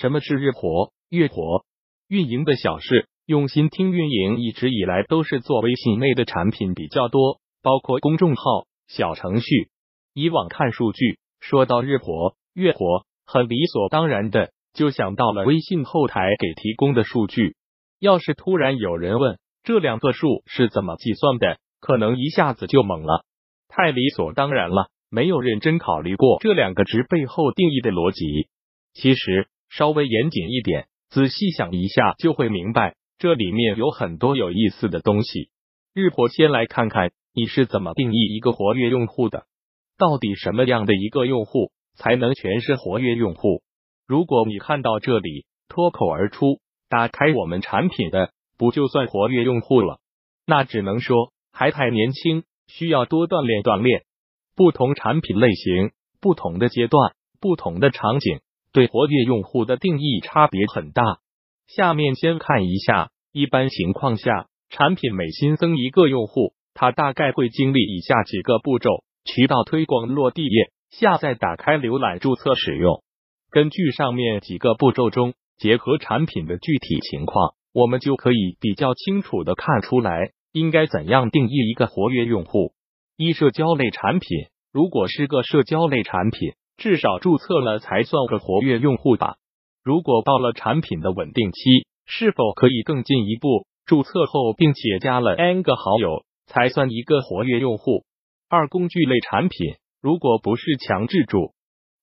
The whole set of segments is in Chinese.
什么是日活、月活？运营的小事，用心听运营，一直以来都是做微信内的产品比较多，包括公众号、小程序。以往看数据，说到日活、月活，很理所当然的就想到了微信后台给提供的数据。要是突然有人问这两个数是怎么计算的，可能一下子就懵了，太理所当然了，没有认真考虑过这两个值背后定义的逻辑。其实稍微严谨一点，仔细想一下就会明白，这里面有很多有意思的东西。日活，先来看看你是怎么定义一个活跃用户的。到底什么样的一个用户才能全是活跃用户？如果你看到这里脱口而出打开我们产品的，不就算活跃用户了？那只能说还太年轻，需要多锻炼锻炼。不同产品类型、不同的阶段、不同的场景，对活跃用户的定义差别很大。下面先看一下，一般情况下，产品每新增一个用户，他大概会经历以下几个步骤。渠道推广落地页下载打开浏览注册使用。根据上面几个步骤中，结合产品的具体情况，我们就可以比较清楚的看出来应该怎样定义一个活跃用户。一社交类产品，如果是个社交类产品，至少注册了才算个活跃用户吧。如果到了产品的稳定期，是否可以更进一步，注册后并且加了 n 个好友，才算一个活跃用户？二工具类产品，如果不是强制注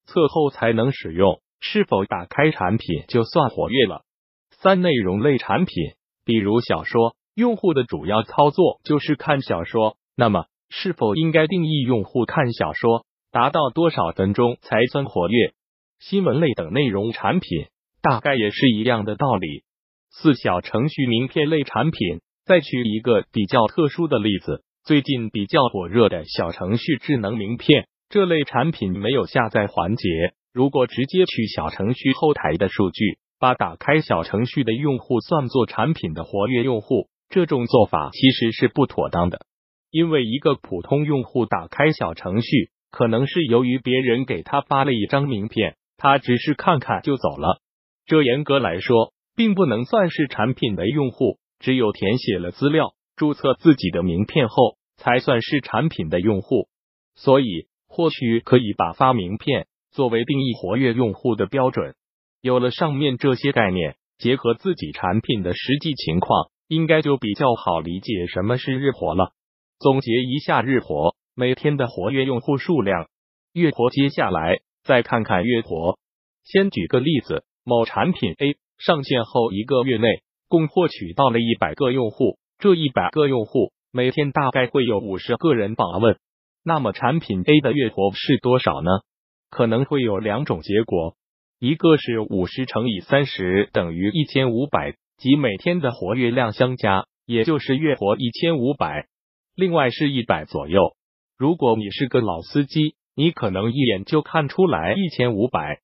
册后才能使用，是否打开产品就算活跃了？三内容类产品，比如小说，用户的主要操作就是看小说，那么是否应该定义用户看小说达到多少分钟才算活跃？新闻类等内容产品，大概也是一样的道理。四小程序名片类产品，再举一个比较特殊的例子。最近比较火热的小程序智能名片这类产品没有下载环节，如果直接取小程序后台的数据，把打开小程序的用户算作产品的活跃用户，这种做法其实是不妥当的。因为一个普通用户打开小程序，可能是由于别人给他发了一张名片，他只是看看就走了，这严格来说并不能算是产品的用户，只有填写了资料。注册自己的名片后，才算是产品的用户。所以，或许可以把发名片作为定义活跃用户的标准。有了上面这些概念，结合自己产品的实际情况，应该就比较好理解什么是日活了。总结一下日活，每天的活跃用户数量；月活，接下来再看看月活。先举个例子，某产品 A 上线后一个月内，共获取到了一百个用户。这一百个用户每天大概会有五十个人访问，那么产品 A 的月活是多少呢？可能会有两种结果，一个是五十乘以三十等于一千五百，即每天的活跃量相加，也就是月活一千五百；另外是一百左右。如果你是个老司机，你可能一眼就看出来一千五百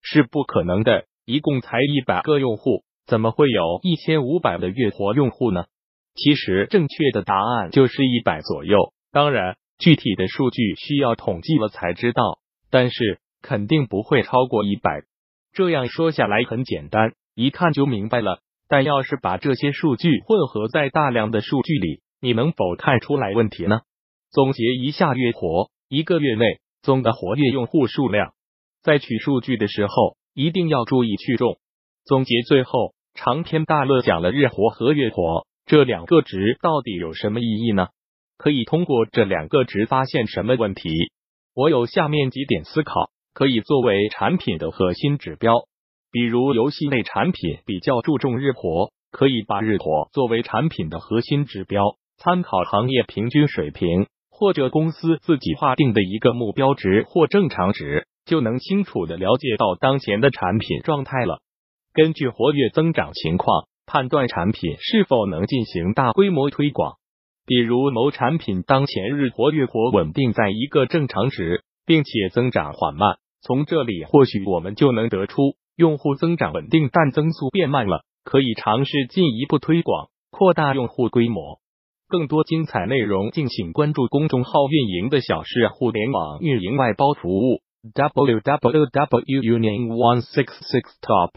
是不可能的，一共才一百个用户，怎么会有一千五百的月活用户呢？其实正确的答案就是一百左右，当然具体的数据需要统计了才知道，但是肯定不会超过一百。这样说下来很简单，一看就明白了。但要是把这些数据混合在大量的数据里，你能否看出来问题呢？总结一下，月活一个月内总的活跃用户数量，在取数据的时候一定要注意去重。总结最后，长篇大论讲了日活和月活。这两个值到底有什么意义呢？可以通过这两个值发现什么问题？我有下面几点思考，可以作为产品的核心指标。比如游戏类产品比较注重日活，可以把日活作为产品的核心指标，参考行业平均水平或者公司自己划定的一个目标值或正常值，就能清楚的了解到当前的产品状态了。根据活跃增长情况。判断产品是否能进行大规模推广，比如某产品当前日活月活稳定在一个正常值，并且增长缓慢，从这里或许我们就能得出用户增长稳定，但增速变慢了，可以尝试进一步推广，扩大用户规模。更多精彩内容，敬请关注公众号运营的小事互联网运营外包服务 www union one six six top。